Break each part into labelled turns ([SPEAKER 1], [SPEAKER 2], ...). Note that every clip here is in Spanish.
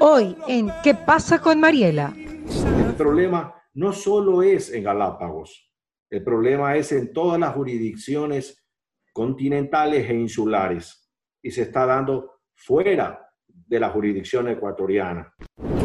[SPEAKER 1] Hoy en ¿Qué pasa con Mariela?
[SPEAKER 2] El problema no solo es en Galápagos, el problema es en todas las jurisdicciones continentales e insulares y se está dando fuera de la jurisdicción ecuatoriana.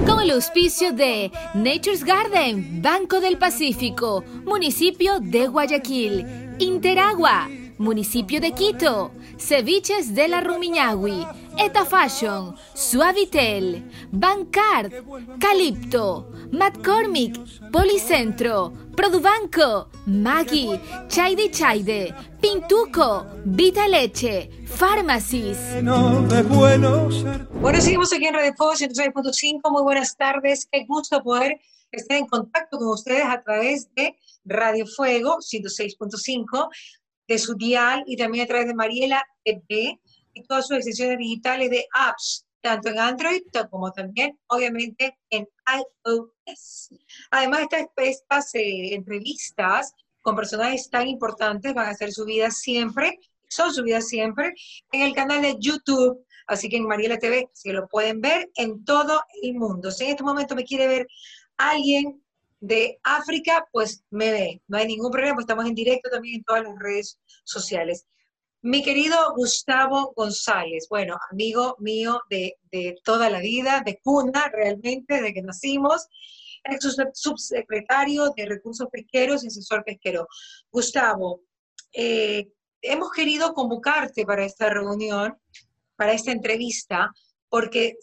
[SPEAKER 3] Con el auspicio de Nature's Garden, Banco del Pacífico, municipio de Guayaquil, Interagua, municipio de Quito, Ceviches de la Rumiñahui, Eta Fashion, Suavitel, Bancard, Calipto, McCormick, Policentro, Produbanco, Maggi, Chaide Chaide, Pintuco, Vita Leche, Pharmacies.
[SPEAKER 4] Bueno, seguimos aquí en Radio Fuego 106.5. Muy buenas tardes. Qué gusto poder estar en contacto con ustedes a través de Radio Fuego 106.5 de su dial y también a través de Mariela TV y todas sus extensiones digitales de apps, tanto en Android como también, obviamente, en iOS. Además, estas, estas eh, entrevistas con personajes tan importantes van a ser subidas siempre, son subidas siempre, en el canal de YouTube. Así que en Mariela TV, si lo pueden ver en todo el mundo. Si en este momento me quiere ver alguien de África, pues me ve. No hay ningún problema, pues estamos en directo también en todas las redes sociales. Mi querido Gustavo González, bueno, amigo mío de, toda la vida, de cuna realmente, de que nacimos, ex subsecretario de Recursos Pesqueros y asesor pesquero. Gustavo, eh, hemos querido convocarte para esta reunión, para esta entrevista, porque,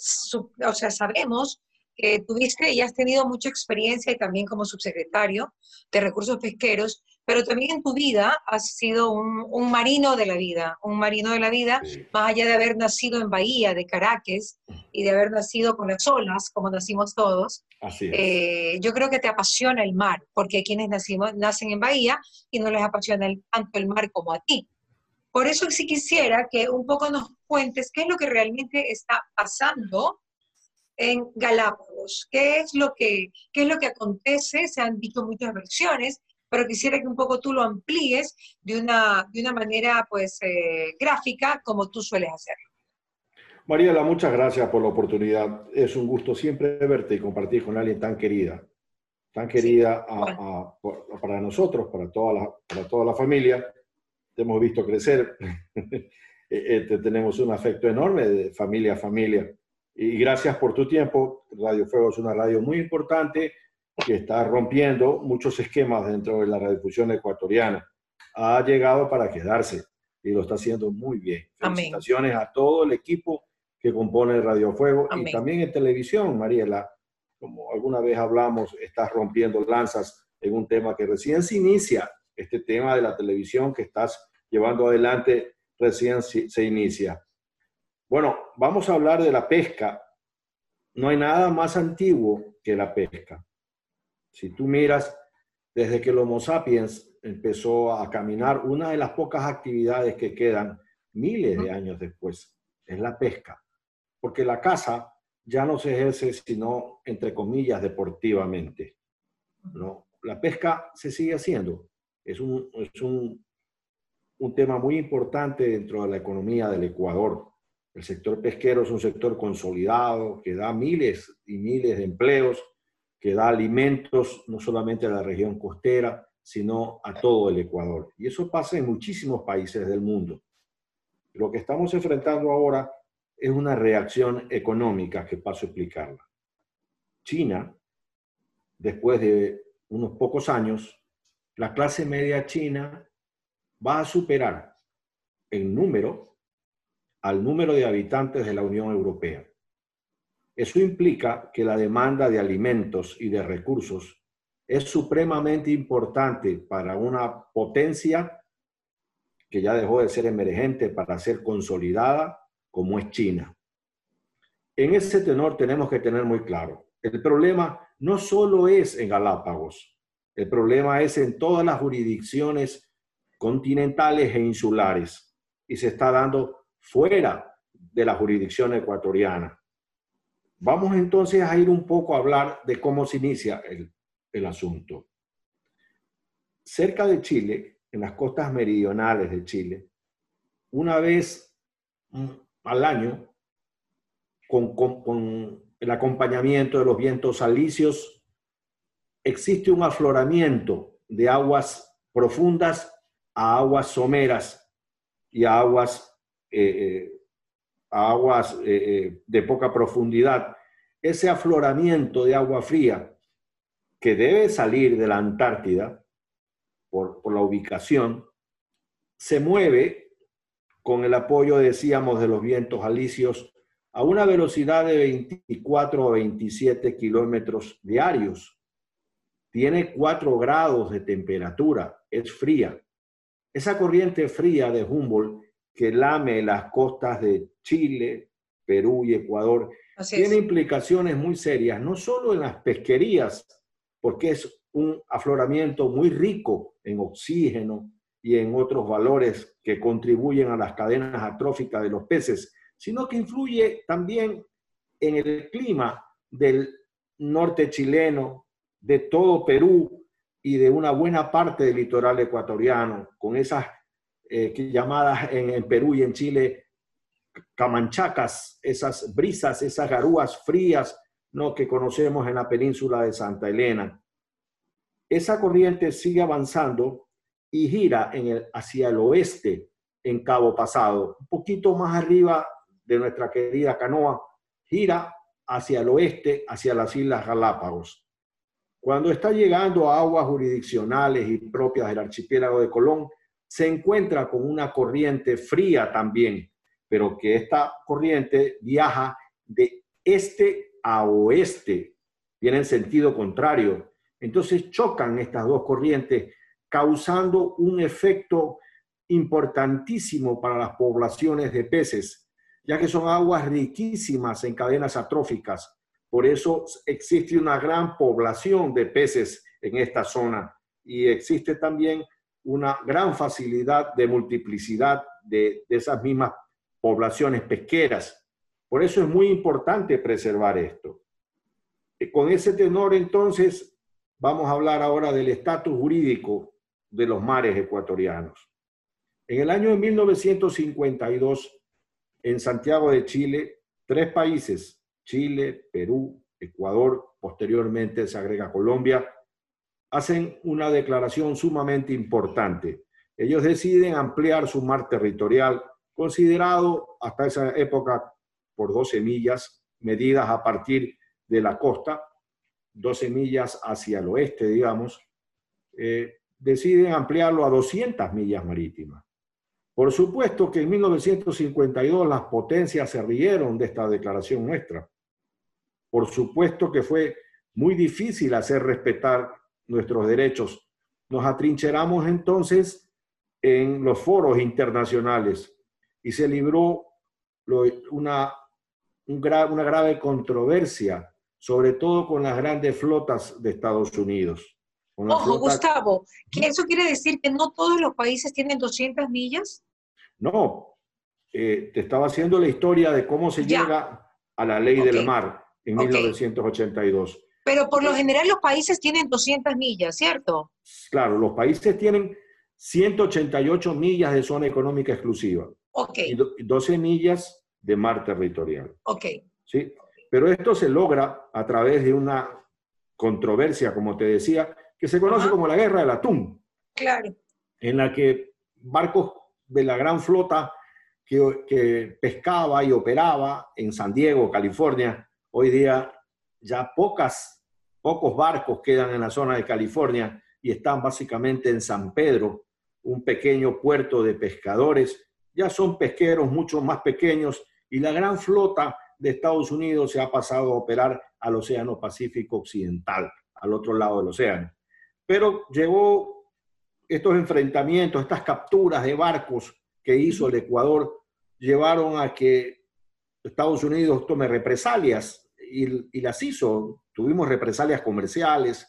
[SPEAKER 4] o sea, sabemos que tuviste y has tenido mucha experiencia y también como subsecretario de Recursos Pesqueros, pero también en tu vida has sido un, marino de la vida, un marino de la vida, más allá de haber nacido en Bahía, de Caracas, y de haber nacido con las olas, como nacimos todos.
[SPEAKER 2] Así
[SPEAKER 4] eh, yo creo que te apasiona el mar, porque hay quienes nacimos, nacen en Bahía y no les apasiona tanto el mar como a ti. Por eso sí quisiera que un poco nos cuentes qué es lo que realmente está pasando en Galápagos. ¿Qué es lo que, qué es lo que acontece? Se han dicho muchas versiones, pero quisiera que un poco tú lo amplíes de una, de una manera pues eh, gráfica como tú sueles hacerlo.
[SPEAKER 2] Mariela, muchas gracias por la oportunidad. Es un gusto siempre verte y compartir con alguien tan querida, tan querida para nosotros, para toda, la, para toda la familia. Te hemos visto crecer, eh, eh, tenemos un afecto enorme de familia a familia y gracias por tu tiempo. Radio Fuego es una radio muy importante que está rompiendo muchos esquemas dentro de la radiodifusión ecuatoriana. Ha llegado para quedarse y lo está haciendo muy bien. Felicitaciones a todo el equipo que compone Radio Fuego y también en televisión, Mariela. Como alguna vez hablamos, estás rompiendo lanzas en un tema que recién se inicia, este tema de la televisión que estás llevando adelante recién se inicia. Bueno, vamos a hablar de la pesca. No hay nada más antiguo que la pesca. Si tú miras, desde que el Homo sapiens empezó a caminar, una de las pocas actividades que quedan miles de años después es la pesca. Porque la caza ya no se ejerce sino, entre comillas, deportivamente. ¿no? La pesca se sigue haciendo. Es un, es un, un tema muy importante dentro de la economía del Ecuador. El sector pesquero es un sector consolidado que da miles y miles de empleos, que da alimentos no solamente a la región costera, sino a todo el Ecuador. Y eso pasa en muchísimos países del mundo. Lo que estamos enfrentando ahora es una reacción económica que paso a explicarla. China, después de unos pocos años, la clase media china va a superar en número al número de habitantes de la Unión Europea. Eso implica que la demanda de alimentos y de recursos es supremamente importante para una potencia que ya dejó de ser emergente para ser consolidada como es China. En ese tenor tenemos que tener muy claro, el problema no solo es en Galápagos, el problema es en todas las jurisdicciones continentales e insulares y se está dando fuera de la jurisdicción ecuatoriana. Vamos entonces a ir un poco a hablar de cómo se inicia el, asunto. Cerca de Chile, en las costas meridionales de Chile, una vez mm, al año con, el acompañamiento de los vientos alisios, existe un afloramiento de aguas profundas a aguas someras y a aguas, eh, eh, aguas eh, de poca profundidad. Ese afloramiento de agua fría que debe salir de la Antártida por, la ubicación, se mueve con el apoyo, decíamos, de los vientos alisios a una velocidad de 24 o 27 kilómetros diarios. Tiene 4 grados de temperatura, es fría. Esa corriente fría de Humboldt que lame las costas de Chile, Perú y Ecuador tiene implicaciones muy serias, no solo en las pesquerías, porque es un afloramiento muy rico en oxígeno y en otros valores que contribuyen a las cadenas atróficas de los peces, sino que influye también en el clima del norte chileno, de todo Perú y de una buena parte del litoral ecuatoriano, con esas eh, llamadas en, Perú y en Chile camanchacas, esas brisas, esas garúas frías ¿no? que conocemos en la península de Santa Elena. Esa corriente sigue avanzando y gira en el, hacia el oeste en Cabo Pasado, un poquito más arriba de nuestra querida canoa, gira hacia el oeste, hacia las Islas Galápagos. Cuando está llegando a aguas jurisdiccionales y propias del archipiélago de Colón, se encuentra con una corriente fría también, pero que esta corriente viaja de este a oeste, viene en sentido contrario. Entonces chocan estas dos corrientes, causando un efecto importantísimo para las poblaciones de peces ya que son aguas riquísimas en cadenas atróficas. Por eso existe una gran población de peces en esta zona y existe también una gran facilidad de multiplicidad de, esas mismas poblaciones pesqueras. Por eso es muy importante preservar esto. Con ese tenor, entonces, vamos a hablar ahora del estatus jurídico de los mares ecuatorianos. En el año de 1952, en Santiago de Chile tres países, Chile, Perú, Ecuador, posteriormente se agrega Colombia, hacen una declaración sumamente importante. Ellos deciden ampliar su mar territorial, considerado hasta esa época por 12 millas, medidas a partir de la costa, 12 millas hacia el oeste, digamos, eh, deciden ampliarlo a 200 millas marítimas. Por supuesto que en 1952 las potencias se rieron de esta declaración nuestra. Por supuesto que fue muy difícil hacer respetar nuestros derechos. Nos atrincheramos entonces en los foros internacionales y se libró una, una grave controversia, sobre todo con las grandes flotas de Estados Unidos.
[SPEAKER 4] Ojo, Gustavo, ¿que eso quiere decir que no todos los países tienen 200 millas?
[SPEAKER 2] No, eh, te estaba haciendo la historia de cómo se llega a la ley del mar en 1982.
[SPEAKER 4] Pero por lo general los países tienen 200 millas, ¿cierto?
[SPEAKER 2] Claro, los países tienen 188 millas de zona económica exclusiva.
[SPEAKER 4] Ok.
[SPEAKER 2] Y 12 millas de mar territorial.
[SPEAKER 4] Ok.
[SPEAKER 2] ¿Sí? Pero esto se logra a través de una controversia, como te decía, que se conoce como la guerra del atún.
[SPEAKER 4] Claro.
[SPEAKER 2] En la que barcos de la gran flota que, pescaba y operaba en San Diego, California. Hoy día ya pocas, pocos barcos quedan en la zona de California y están básicamente en San Pedro, un pequeño puerto de pescadores. Ya son pesqueros mucho más pequeños y la gran flota de Estados Unidos se ha pasado a operar al Océano Pacífico Occidental, al otro lado del océano. Pero llegó estos enfrentamientos, estas capturas de barcos que hizo el Ecuador, llevaron a que Estados Unidos tome represalias y, las hizo. Tuvimos represalias comerciales,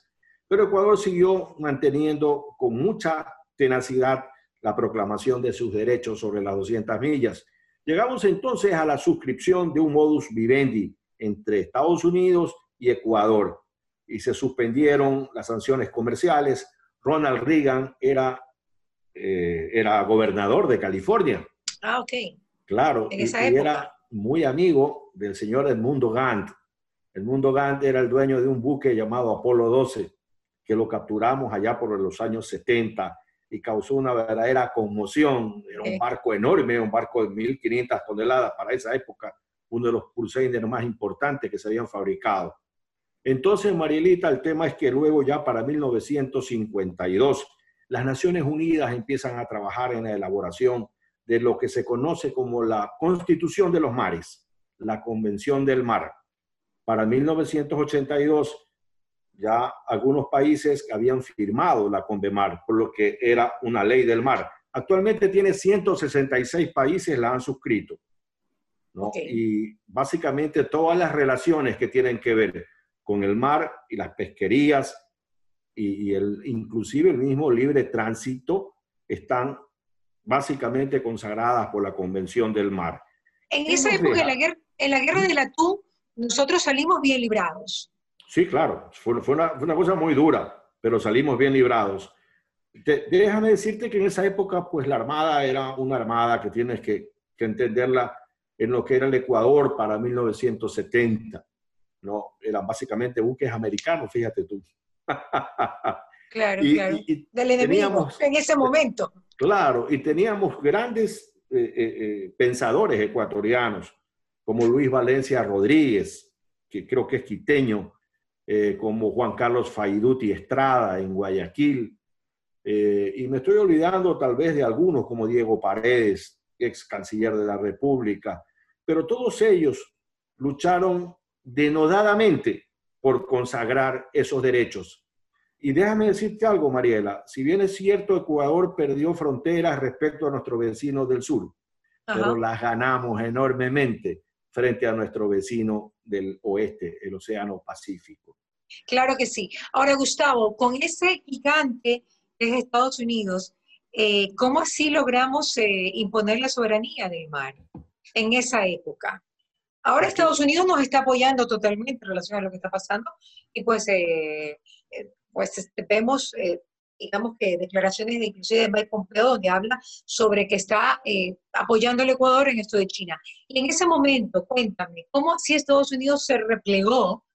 [SPEAKER 2] pero Ecuador siguió manteniendo con mucha tenacidad la proclamación de sus derechos sobre las 200 millas. Llegamos entonces a la suscripción de un modus vivendi entre Estados Unidos y Ecuador y se suspendieron las sanciones comerciales, Ronald Reagan era, eh, era gobernador de California.
[SPEAKER 4] Ah, ok.
[SPEAKER 2] Claro,
[SPEAKER 4] en esa época.
[SPEAKER 2] era muy amigo del señor Edmundo Gant. Edmundo Gant era el dueño de un buque llamado Apolo 12, que lo capturamos allá por los años 70 y causó una verdadera conmoción. Era un barco enorme, un barco de 1.500 toneladas para esa época, uno de los pulseiders más importantes que se habían fabricado. Entonces, Marielita, el tema es que luego ya para 1952, las Naciones Unidas empiezan a trabajar en la elaboración de lo que se conoce como la Constitución de los Mares, la Convención del Mar. Para 1982, ya algunos países habían firmado la Convemar, por lo que era una ley del mar. Actualmente tiene 166 países la han suscrito. Y básicamente todas las relaciones que tienen que ver con el mar y las pesquerías y, el, inclusive el mismo libre tránsito están básicamente consagradas por la Convención del Mar.
[SPEAKER 4] En esa época, en la, guerra, en la guerra del atún, nosotros salimos bien librados.
[SPEAKER 2] Sí, claro, fue, fue, una, una, cosa muy dura, pero salimos bien librados. déjame decirte que en esa época, pues la Armada era una Armada que tienes que, que entenderla en lo que era el Ecuador para 1970. ¿no? Eran básicamente buques americanos, fíjate tú.
[SPEAKER 4] Claro, claro. Del enemigo en ese momento.
[SPEAKER 2] Claro, y teníamos grandes eh, eh, eh, pensadores ecuatorianos, como Luis Valencia Rodríguez, que creo que es quiteño, como Juan Carlos Faiduti Estrada en Guayaquil, y me estoy olvidando tal vez de algunos, como Diego Paredes, ex canciller de la República, pero todos ellos lucharon denodadamente por consagrar esos derechos. Y déjame decirte algo, Mariela, si bien es cierto, Ecuador perdió fronteras respecto a nuestro vecino del sur, pero las ganamos enormemente frente a nuestro vecino del oeste, el Océano Pacífico.
[SPEAKER 4] Claro que sí. Ahora, Gustavo, con ese gigante que es Estados Unidos, eh, ¿cómo así logramos eh, imponer la soberanía del mar en esa época? Ahora Estados Unidos nos está apoyando totalmente en relación a lo que está pasando y pues, eh, eh, pues este, vemos, eh, digamos que declaraciones de inclusive de Mike Pompeo donde habla sobre que está apoyando al Ecuador en esto de China. Y en ese momento, cuéntame, ¿cómo así Estados Unidos se replegó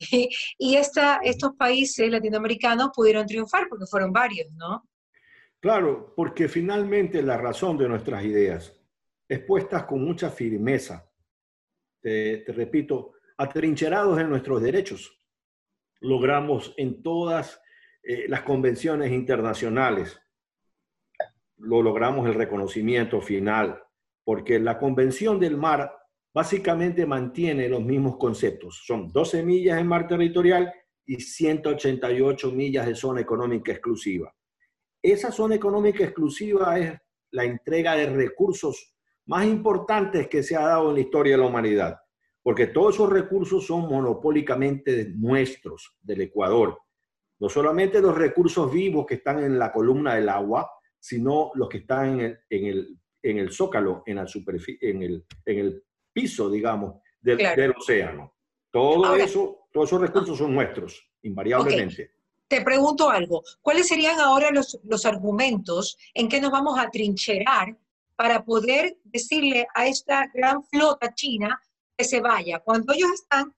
[SPEAKER 4] y esta, estos países latinoamericanos pudieron triunfar porque fueron varios, ¿no?
[SPEAKER 2] Claro, porque finalmente la razón de nuestras ideas, expuestas con mucha firmeza, te, repito, atrincherados en nuestros derechos. Logramos en todas eh, las convenciones internacionales, lo logramos el reconocimiento final, porque la Convención del Mar básicamente mantiene los mismos conceptos. Son 12 millas en mar territorial y 188 millas de zona económica exclusiva. Esa zona económica exclusiva es la entrega de recursos más importantes que se ha dado en la historia de la humanidad, porque todos esos recursos son monopólicamente nuestros, del Ecuador. No solamente los recursos vivos que están en la columna del agua, sino los que están en el, en el, en el zócalo, en, la en, el, en el piso, digamos, del, del océano. Todo eso, todos esos recursos son nuestros, invariablemente.
[SPEAKER 4] Te pregunto algo, ¿cuáles serían ahora los, los argumentos en que nos vamos a trincherar para poder decirle a esta gran flota china que se vaya, cuando ellos están,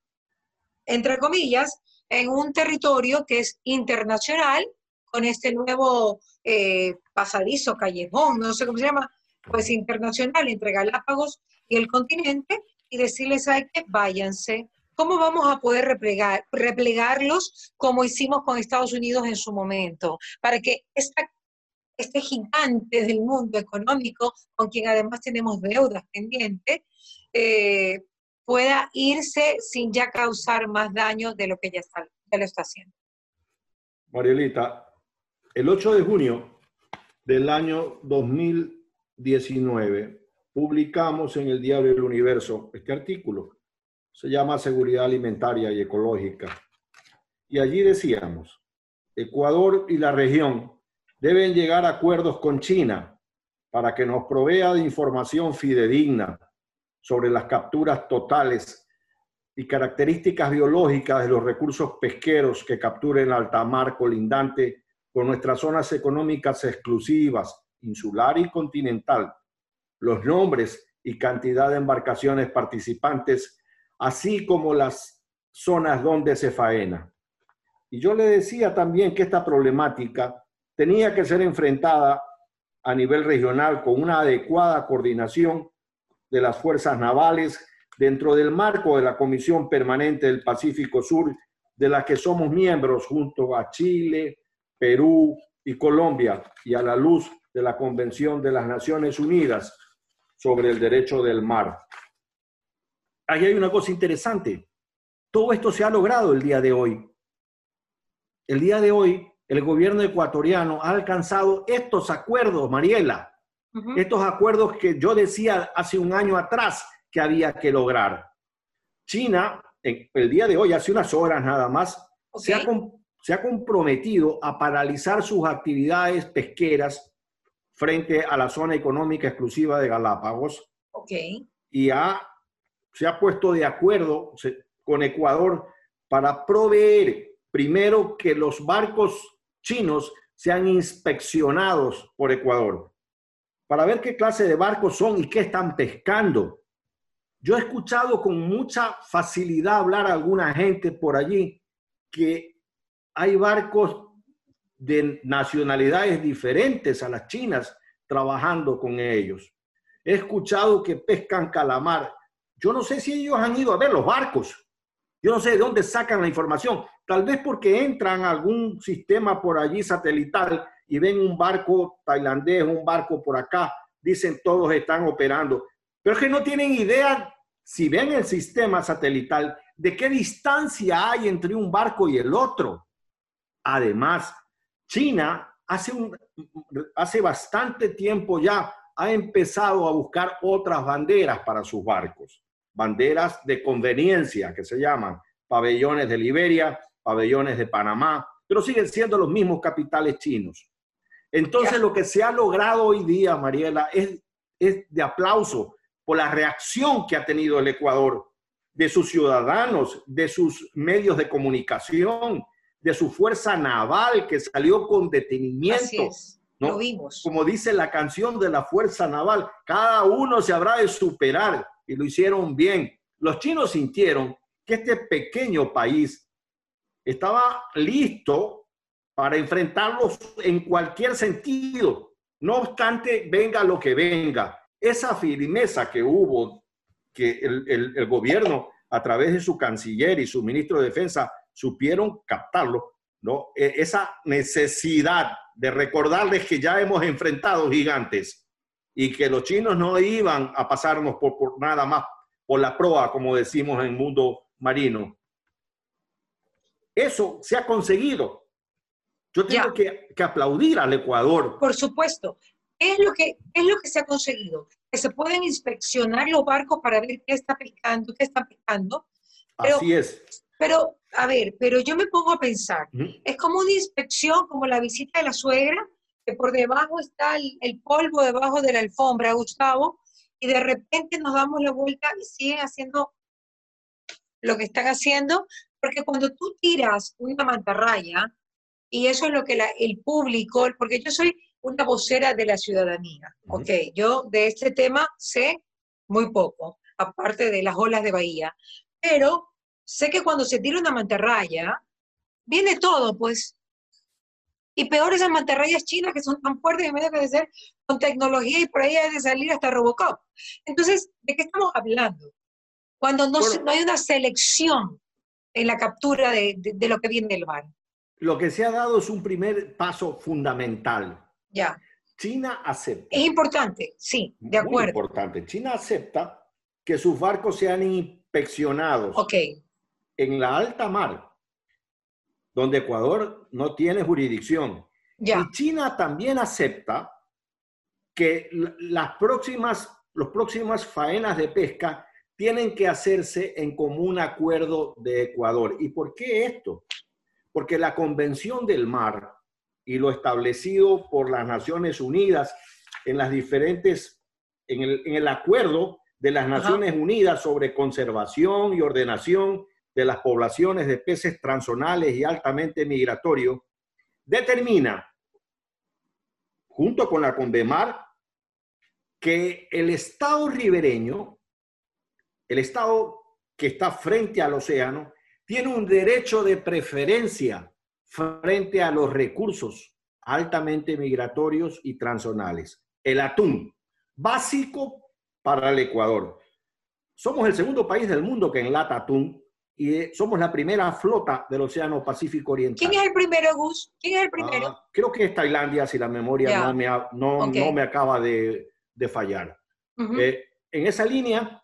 [SPEAKER 4] entre comillas, en un territorio que es internacional, con este nuevo eh, pasadizo, callejón, no sé cómo se llama, pues internacional entre Galápagos y el continente, y decirles a que váyanse. ¿Cómo vamos a poder replegar, replegarlos como hicimos con Estados Unidos en su momento? Para que esta este gigante del mundo económico, con quien además tenemos deudas pendientes, eh, pueda irse sin ya causar más daño de lo que ya, está, lo está haciendo.
[SPEAKER 2] Marielita, el 8 de junio del año 2019 publicamos en el Diario del Universo este artículo. Se llama Seguridad Alimentaria y Ecológica. Y allí decíamos, Ecuador y la región deben llegar a acuerdos con China para que nos provea de información fidedigna sobre las capturas totales y características biológicas de los recursos pesqueros que capturen alta mar colindante con nuestras zonas económicas exclusivas, insular y continental, los nombres y cantidad de embarcaciones participantes, así como las zonas donde se faena. Y yo le decía también que esta problemática tenía que ser enfrentada a nivel regional con una adecuada coordinación de las fuerzas navales dentro del marco de la Comisión Permanente del Pacífico Sur, de la que somos miembros junto a Chile, Perú y Colombia, y a la luz de la Convención de las Naciones Unidas sobre el Derecho del Mar. Ahí hay una cosa interesante. Todo esto se ha logrado el día de hoy. El día de hoy, el gobierno ecuatoriano ha alcanzado estos acuerdos, Mariela, estos acuerdos que yo decía hace un año atrás que había que lograr. China, el día de hoy, hace unas horas nada más, se, ha, se ha comprometido a paralizar sus actividades pesqueras frente a la zona económica exclusiva de Galápagos.
[SPEAKER 4] Okay.
[SPEAKER 2] Y ha, se ha puesto de acuerdo con Ecuador para proveer primero que los barcos chinos sean inspeccionados por Ecuador para ver qué clase de barcos son y qué están pescando. Yo he escuchado con mucha facilidad hablar a alguna gente por allí que hay barcos de nacionalidades diferentes a las chinas trabajando con ellos. He escuchado que pescan calamar. Yo no sé si ellos han ido a ver los barcos. Yo no sé de dónde sacan la información. Tal vez porque entran algún sistema por allí satelital y ven un barco tailandés, un barco por acá. Dicen todos están operando. Pero es que no tienen idea, si ven el sistema satelital, de qué distancia hay entre un barco y el otro. Además, China hace, un, hace bastante tiempo ya ha empezado a buscar otras banderas para sus barcos, banderas de conveniencia que se llaman pabellones de Liberia, pabellones de Panamá, pero siguen siendo los mismos capitales chinos. Entonces lo que se ha logrado hoy día, Mariela, es, es de aplauso por la reacción que ha tenido el Ecuador de sus ciudadanos, de sus medios de comunicación, de su fuerza naval que salió con detenimiento.
[SPEAKER 4] ¿no? Lo vimos.
[SPEAKER 2] Como dice la canción de la fuerza naval, cada uno se habrá de superar y lo hicieron bien. Los chinos sintieron que este pequeño país estaba listo para enfrentarlos en cualquier sentido. No obstante, venga lo que venga. Esa firmeza que hubo, que el, el gobierno a través de su canciller y su ministro de Defensa supieron captarlo, ¿no? E, esa necesidad de recordarles que ya hemos enfrentado gigantes y que los chinos no iban a pasarnos por, nada más por la proa, como decimos en el mundo marino. Eso se ha conseguido. Yo tengo que, que, aplaudir al Ecuador.
[SPEAKER 4] Por supuesto. es lo, que, es lo que se ha conseguido? Que se pueden inspeccionar los barcos para ver qué está pescando, qué están pescando.
[SPEAKER 2] Así es.
[SPEAKER 4] Pero, a ver, pero yo me pongo a pensar, es como una inspección, como la visita de la suegra, que por debajo está el, polvo debajo de la alfombra, Gustavo, y de repente nos damos la vuelta y siguen haciendo lo que están haciendo, porque cuando tú tiras una mantarraya, y eso es lo que el público, porque yo soy una vocera de la ciudadanía, ¿ok? Yo de este tema sé muy poco, aparte de las olas de Bahía, pero sé que cuando se tira una mantarraya, viene todo, pues. Y peor esas mantarrayas chinas que son tan fuertes y medio que de ser con tecnología y por ahí hay de salir hasta Robocop. Entonces, ¿de qué estamos hablando? Cuando no, no hay una selección en la captura de, de, lo que viene del mar.
[SPEAKER 2] Lo que se ha dado es un primer paso fundamental.
[SPEAKER 4] Ya.
[SPEAKER 2] China acepta.
[SPEAKER 4] Es importante, sí, de acuerdo. Muy
[SPEAKER 2] importante. China acepta que sus barcos sean inspeccionados.
[SPEAKER 4] Ok
[SPEAKER 2] en la alta mar, donde Ecuador no tiene jurisdicción. Y China también acepta que las próximas, los próximas faenas de pesca tienen que hacerse en común acuerdo de Ecuador. ¿Y por qué esto? Porque la Convención del Mar y lo establecido por las Naciones Unidas en las diferentes, en el, acuerdo de las Naciones Unidas sobre conservación y ordenación de las poblaciones de peces transzonales y altamente migratorios, determina, junto con la Convemar, que el estado ribereño, el estado que está frente al océano, tiene un derecho de preferencia frente a los recursos altamente migratorios y transzonales. El atún, básico para el Ecuador. Somos el segundo país del mundo que enlata atún y eh, somos la primera flota del Océano Pacífico Oriental.
[SPEAKER 4] ¿Quién es el primero, Gus? ¿Quién es el primero?
[SPEAKER 2] Ah, creo que es Tailandia, si la memoria no, me, no, no, me acaba de, de fallar. Eh, en esa línea,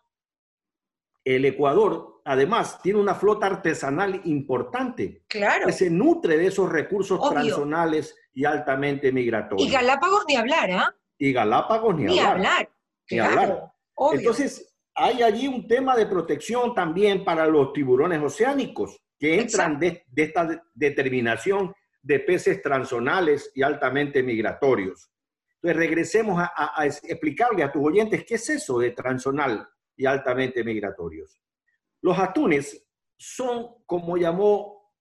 [SPEAKER 2] el Ecuador, además, tiene una flota artesanal importante.
[SPEAKER 4] Claro.
[SPEAKER 2] Que se nutre de esos recursos tradicionales y altamente migratorios.
[SPEAKER 4] Y Galápagos ni hablar, ¿ah?
[SPEAKER 2] Y Galápagos ni, hablar. Ni hablar. Entonces, hay allí un tema de protección también para los tiburones oceánicos que entran de, esta determinación de peces transzonales y altamente migratorios. Entonces, regresemos a, a, explicarle a tus oyentes qué es eso de transzonal y altamente migratorios. Los atunes son, como llamó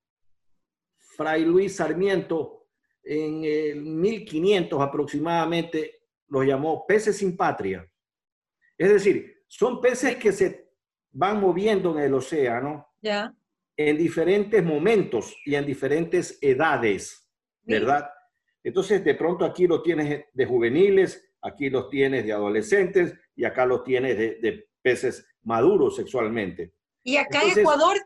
[SPEAKER 2] Fray Luis Sarmiento en el 1500 aproximadamente, los llamó peces sin patria. Es decir, son peces que se van moviendo en el océano en diferentes momentos y en diferentes edades, ¿verdad? Entonces, de pronto aquí lo tienes de juveniles, aquí los tienes de adolescentes y acá los tienes de peces maduros sexualmente.
[SPEAKER 4] ¿Y acá en Ecuador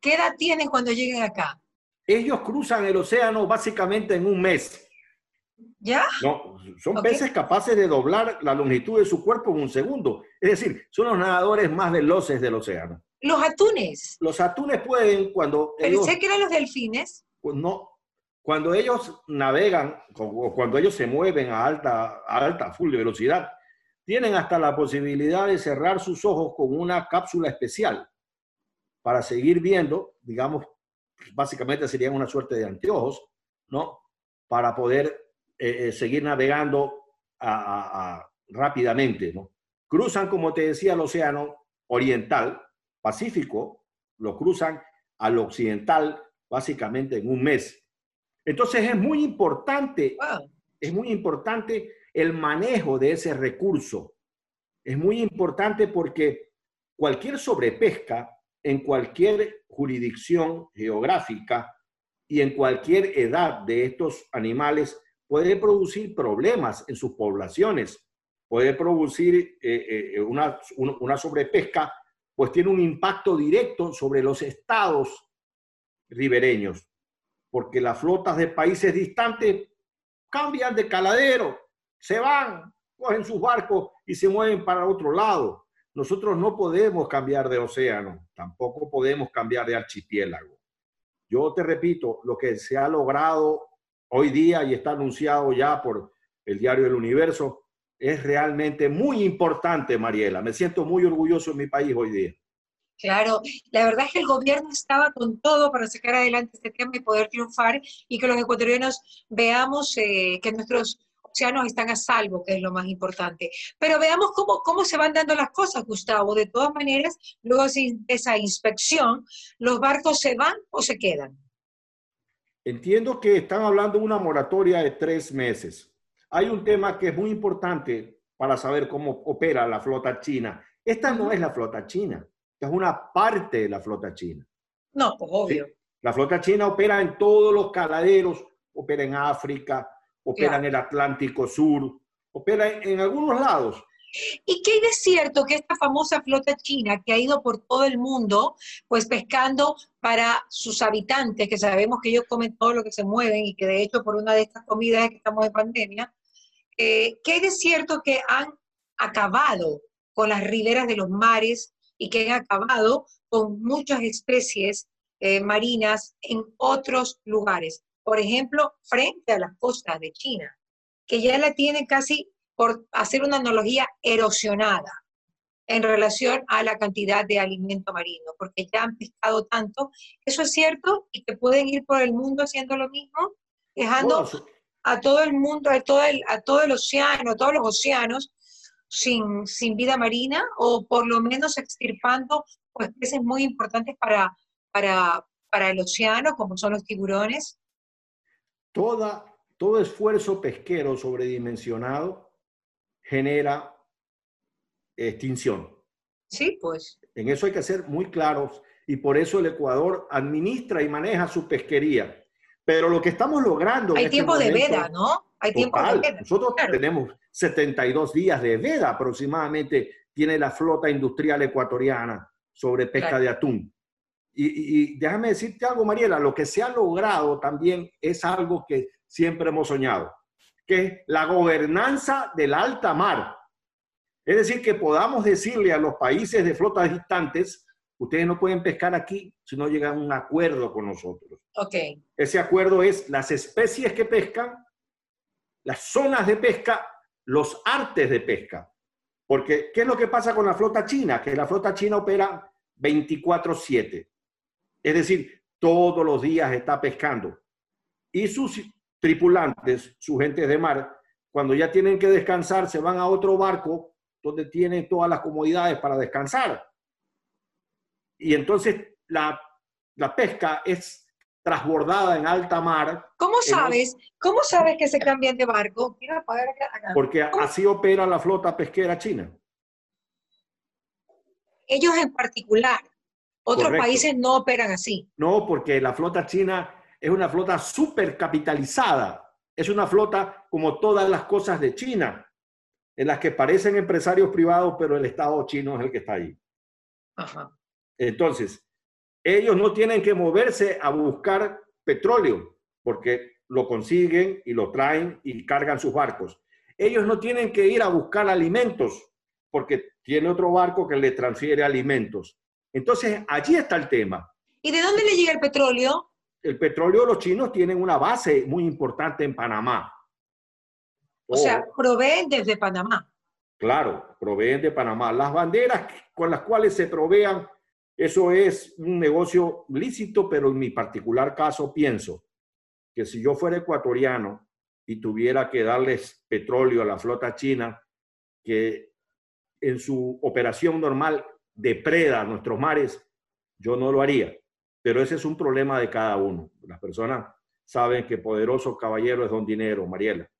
[SPEAKER 4] qué edad tienen cuando lleguen acá?
[SPEAKER 2] Ellos cruzan el océano básicamente en un mes.
[SPEAKER 4] ¿Ya?
[SPEAKER 2] No, son peces capaces de doblar la longitud de su cuerpo en un segundo. Es decir, son los nadadores más veloces del océano.
[SPEAKER 4] ¿Los atunes?
[SPEAKER 2] Los atunes pueden cuando...
[SPEAKER 4] Pensé que eran los delfines.
[SPEAKER 2] Pues no, cuando ellos navegan o cuando ellos se mueven a alta, a alta full velocidad, tienen hasta la posibilidad de cerrar sus ojos con una cápsula especial para seguir viendo, digamos, básicamente serían una suerte de anteojos, ¿no? Para poder eh, eh, seguir navegando rápidamente, ¿no? Cruzan, como te decía, el océano oriental, Pacífico, lo cruzan al occidental básicamente en un mes. Entonces es muy importante, es muy importante el manejo de ese recurso es muy importante porque cualquier sobrepesca en cualquier jurisdicción geográfica y en cualquier edad de estos animales puede producir problemas en sus poblaciones, puede producir eh, eh, una, una sobrepesca, pues tiene un impacto directo sobre los estados ribereños, porque las flotas de países distantes cambian de caladero, se van, cogen sus barcos y se mueven para otro lado. Nosotros no podemos cambiar de océano, tampoco podemos cambiar de archipiélago. Yo te repito, lo que se ha logrado hoy día y está anunciado ya por el diario El Universo es realmente muy importante, Mariela. Me siento muy orgulloso en mi país hoy día.
[SPEAKER 4] Claro, la verdad es que el gobierno estaba con todo para sacar adelante este tema y poder triunfar y que los ecuatorianos veamos eh, que nuestros océanos están a salvo, que es lo más importante. Pero veamos cómo, cómo se van dando las cosas, Gustavo. De todas maneras, luego de esa inspección, ¿los barcos se van o se quedan?
[SPEAKER 2] Entiendo que están hablando de una moratoria de tres meses. Hay un tema que es muy importante para saber cómo opera la flota china. Esta no es la flota china, es una parte de la flota china.
[SPEAKER 4] No, pues obvio.
[SPEAKER 2] La flota china opera en todos los caladeros, opera en África, opera en el Atlántico Sur, opera en, algunos lados.
[SPEAKER 4] ¿Y qué es cierto que esta famosa flota china que ha ido por todo el mundo, pues pescando para sus habitantes, que sabemos que ellos comen todo lo que se mueven y que de hecho por una de estas comidas es que estamos en pandemia, eh, ¿qué es cierto que han acabado con las riberas de los mares y que han acabado con muchas especies eh, marinas en otros lugares? Por ejemplo, frente a las costas de China, que ya la tienen casi, por hacer una analogía, erosionada en relación a la cantidad de alimento marino, porque ya han pescado tanto. Eso es cierto y que pueden ir por el mundo haciendo lo mismo, dejando a todo el mundo, a todo el, a todo el océano, a todos los océanos sin, sin vida marina o por lo menos extirpando pues, peces muy importantes para, para, para el océano, como son los tiburones,
[SPEAKER 2] todo esfuerzo pesquero sobredimensionado genera extinción.
[SPEAKER 4] Sí, pues.
[SPEAKER 2] En eso hay que ser muy claros y por eso el Ecuador administra y maneja su pesquería. Pero lo que estamos logrando...
[SPEAKER 4] Hay este tiempo de veda, ¿no? Hay tiempo de
[SPEAKER 2] veda. Nosotros tenemos 72 días de veda aproximadamente, tiene la flota industrial ecuatoriana sobre pesca de atún. Y, y, déjame decirte algo, Mariela, lo que se ha logrado también es algo que siempre hemos soñado, que es la gobernanza del alta mar. Es decir, que podamos decirle a los países de flotas distantes, ustedes no pueden pescar aquí si no llegan a un acuerdo con nosotros.
[SPEAKER 4] Ok.
[SPEAKER 2] Ese acuerdo es las especies que pescan, las zonas de pesca, los artes de pesca. Porque, ¿qué es lo que pasa con la flota china? Que la flota china opera 24/7. Es decir, todos los días está pescando. Y sus tripulantes, sus gentes de mar, cuando ya tienen que descansar, se van a otro barco donde tienen todas las comodidades para descansar. Y entonces la, pesca es transbordada en alta mar.
[SPEAKER 4] ¿Cómo sabes? ¿Cómo sabes que se cambian de barco?
[SPEAKER 2] Porque así opera la flota pesquera china.
[SPEAKER 4] Ellos en particular. Otros países no operan así.
[SPEAKER 2] No, porque la flota china es una flota súper capitalizada. Es una flota como todas las cosas de China en las que parecen empresarios privados, pero el Estado chino es el que está ahí. Entonces, ellos no tienen que moverse a buscar petróleo, porque lo consiguen y lo traen y cargan sus barcos. Ellos no tienen que ir a buscar alimentos, porque tiene otro barco que le transfiere alimentos. Entonces, allí está el tema.
[SPEAKER 4] ¿Y de dónde le llega el petróleo?
[SPEAKER 2] El petróleo, los chinos tienen una base muy importante en Panamá.
[SPEAKER 4] O sea, proveen desde Panamá.
[SPEAKER 2] Claro, proveen de Panamá. Las banderas con las cuales se provean, eso es un negocio lícito, pero en mi particular caso pienso que si yo fuera ecuatoriano y tuviera que darles petróleo a la flota china, que en su operación normal depreda nuestros mares, yo no lo haría. Pero ese es un problema de cada uno. Las personas saben que poderoso caballero es don dinero, Mariela.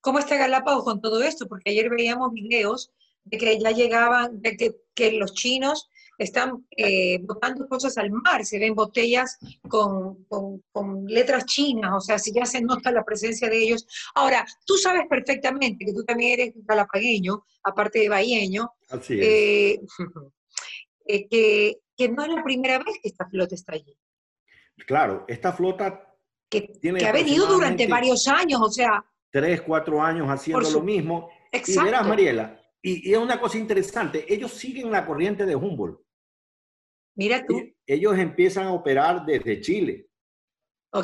[SPEAKER 4] ¿Cómo está Galápagos con todo esto? Porque ayer veíamos videos de que ya llegaban, de que, los chinos están eh, botando cosas al mar, se ven botellas con, con, letras chinas, o sea, si ya se nota la presencia de ellos. Ahora, tú sabes perfectamente que tú también eres galapagueño, aparte de bahienio,
[SPEAKER 2] Así es. Eh,
[SPEAKER 4] eh, que, que, no es la primera vez que esta flota está allí.
[SPEAKER 2] Claro, esta flota...
[SPEAKER 4] Que, que ha venido durante varios años, o sea,
[SPEAKER 2] tres, cuatro años haciendo lo mismo. Y verás, Mariela, y, es una cosa interesante, ellos siguen la corriente de Humboldt.
[SPEAKER 4] Mira tú.
[SPEAKER 2] ellos empiezan a operar desde Chile.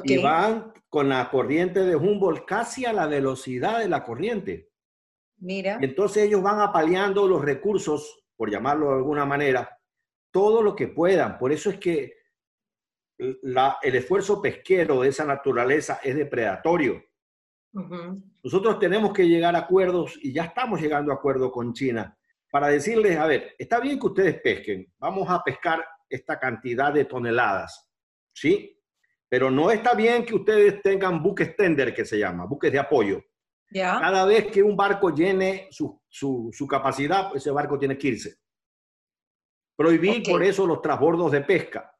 [SPEAKER 2] Y van con la corriente de Humboldt casi a la velocidad de la corriente.
[SPEAKER 4] Mira.
[SPEAKER 2] Y entonces ellos van apaleando los recursos, por llamarlo de alguna manera, todo lo que puedan. Por eso es que la, el esfuerzo pesquero de esa naturaleza es depredatorio. Nosotros tenemos que llegar a acuerdos y ya estamos llegando a acuerdos con China para decirles, a ver, está bien que ustedes pesquen, vamos a pescar esta cantidad de toneladas, ¿sí? Pero no está bien que ustedes tengan buques tender, que se llama, buques de apoyo. Cada vez que un barco llene su, su, capacidad, ese barco tiene que irse. Prohibir por eso los transbordos de pesca.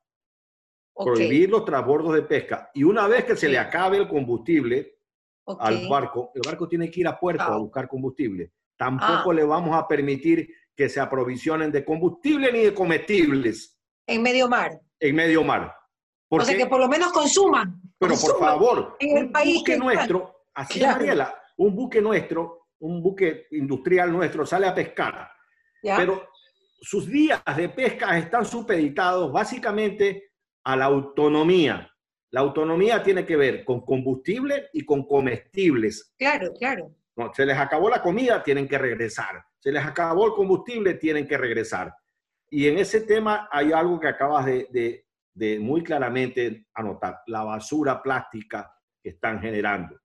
[SPEAKER 2] Prohibir los transbordos de pesca. Y una vez que se le acabe el combustible, al barco, el barco tiene que ir a puerto a buscar combustible. Tampoco ah. le vamos a permitir que se aprovisionen de combustible ni de comestibles.
[SPEAKER 4] En medio mar.
[SPEAKER 2] En medio mar.
[SPEAKER 4] o sea, que por lo menos consuman.
[SPEAKER 2] Pero por favor, un buque nuestro, así Mariela, un buque nuestro, un buque industrial nuestro sale a pescar. Pero sus días de pesca están supeditados básicamente a la autonomía. La autonomía tiene que ver con combustible y con comestibles.
[SPEAKER 4] Claro, claro.
[SPEAKER 2] No, se les acabó la comida, tienen que regresar. Se les acabó el combustible, tienen que regresar. Y en ese tema hay algo que acabas de, muy claramente anotar, la basura plástica que están generando.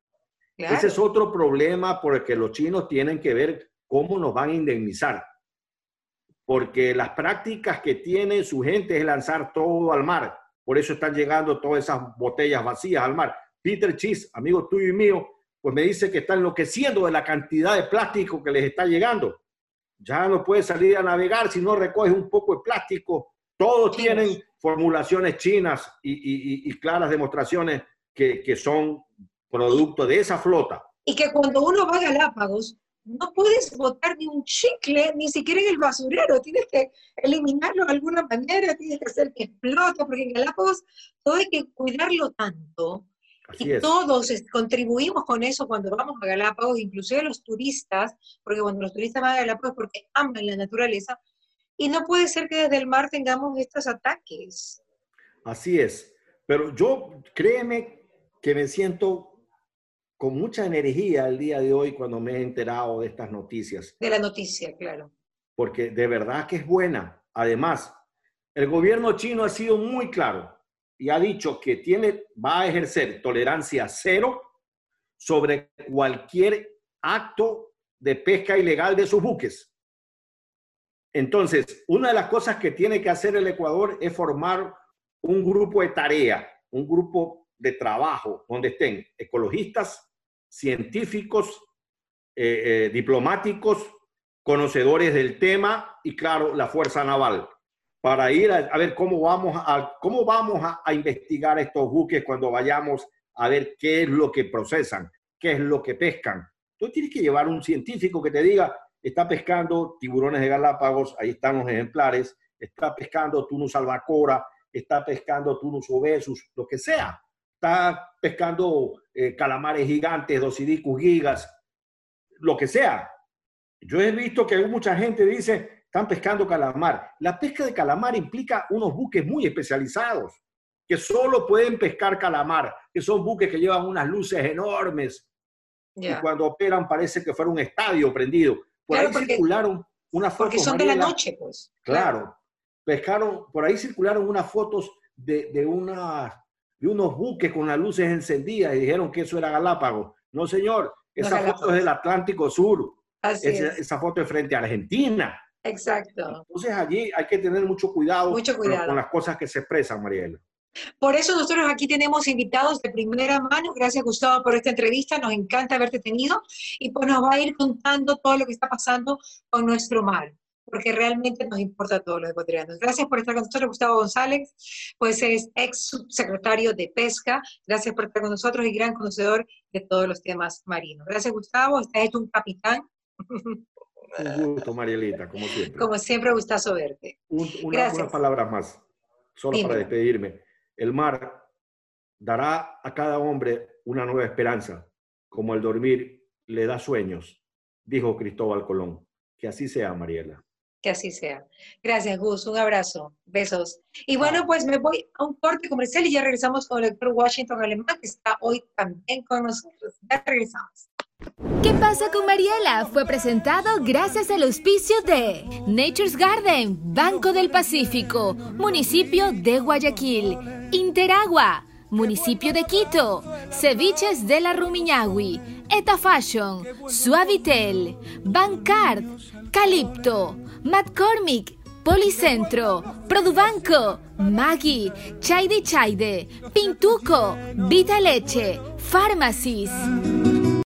[SPEAKER 2] Ese es otro problema porque los chinos tienen que ver cómo nos van a indemnizar. Porque las prácticas que tiene su gente es lanzar todo al mar por eso están llegando todas esas botellas vacías al mar. Peter Cheese, amigo tuyo y mío, pues me dice que está enloqueciendo de la cantidad de plástico que les está llegando. Ya no puede salir a navegar si no recoge un poco de plástico. Todos tienen formulaciones chinas y, claras demostraciones que, que son producto de esa flota.
[SPEAKER 4] Y que cuando uno va a Galápagos, no puedes botar ni un chicle, ni siquiera en el basurero, tienes que eliminarlo de alguna manera, tienes que hacer que explote, porque en Galápagos todo hay que cuidarlo tanto. Y todos contribuimos con eso cuando vamos a Galápagos, inclusive los turistas, porque cuando los turistas van a Galápagos porque aman la naturaleza, y no puede ser que desde el mar tengamos estos ataques.
[SPEAKER 2] Así es, pero yo créeme que me siento con mucha energía el día de hoy cuando me he enterado de estas noticias.
[SPEAKER 4] De la noticia, claro.
[SPEAKER 2] Porque de verdad que es buena. Además, el gobierno chino ha sido muy claro y ha dicho que tiene, va a ejercer tolerancia cero sobre cualquier acto de pesca ilegal de sus buques. Entonces, una de las cosas que tiene que hacer el Ecuador es formar un grupo de tarea, un grupo de trabajo donde estén ecologistas, científicos, eh, eh, diplomáticos, conocedores del tema y, claro, la Fuerza Naval, para ir a, ver cómo vamos, a, cómo vamos a, investigar estos buques cuando vayamos a ver qué es lo que procesan, qué es lo que pescan. Tú tienes que llevar un científico que te diga, está pescando tiburones de Galápagos, ahí están los ejemplares, está pescando tunus albacora, está pescando tunus obesus, lo que sea está pescando eh, calamares gigantes, dosidicus gigas, lo que sea. Yo he visto que mucha gente dice, están pescando calamar. La pesca de calamar implica unos buques muy especializados, que solo pueden pescar calamar, que son buques que llevan unas luces enormes. Y cuando operan parece que fuera un estadio prendido. Por ahí circularon unas
[SPEAKER 4] fotos. Porque son de la noche, pues.
[SPEAKER 2] Claro. Pescaron, por ahí circularon unas fotos de, de unas y unos buques con las luces encendidas y dijeron que eso era Galápagos. No, señor, esa foto es del Atlántico Sur. esa, foto es frente a Argentina.
[SPEAKER 4] Exacto.
[SPEAKER 2] Entonces allí hay que tener mucho cuidado, mucho cuidado. Con, las cosas que se expresan, Mariela.
[SPEAKER 4] Por eso nosotros aquí tenemos invitados de primera mano. Gracias, Gustavo, por esta entrevista. Nos encanta haberte tenido. Y pues nos va a ir contando todo lo que está pasando con nuestro mar porque realmente nos importa a todos los ecuatorianos. Gracias por estar con nosotros, Gustavo González, pues es ex subsecretario de Pesca. Gracias por estar con nosotros y gran conocedor de todos los temas marinos. Gracias, Gustavo. Estás hecho un capitán.
[SPEAKER 2] Un gusto, Marielita, como siempre.
[SPEAKER 4] Como siempre, gustazo verte.
[SPEAKER 2] una, unas palabras más, solo para despedirme. El mar dará a cada hombre una nueva esperanza, como el dormir le da sueños, dijo Cristóbal Colón. Que así sea, Mariela.
[SPEAKER 4] Que así sea. Gracias, Gus. Un abrazo. Besos. Y bueno, pues me voy a un corte comercial y ya regresamos con el doctor Washington Alemán, que está hoy también con nosotros. Ya regresamos.
[SPEAKER 3] ¿Qué pasa con Mariela? Fue presentado gracias al auspicio de Nature's Garden, Banco del Pacífico, Municipio de Guayaquil, Interagua, Municipio de Quito, Ceviches de la Rumiñahui, Eta Fashion, Suavitel, Bancard, Calipto, McCormick, Policentro, Produbanco, Maggi, Chaide Chaide, Pintuco, Vita Leche, Pharmacies.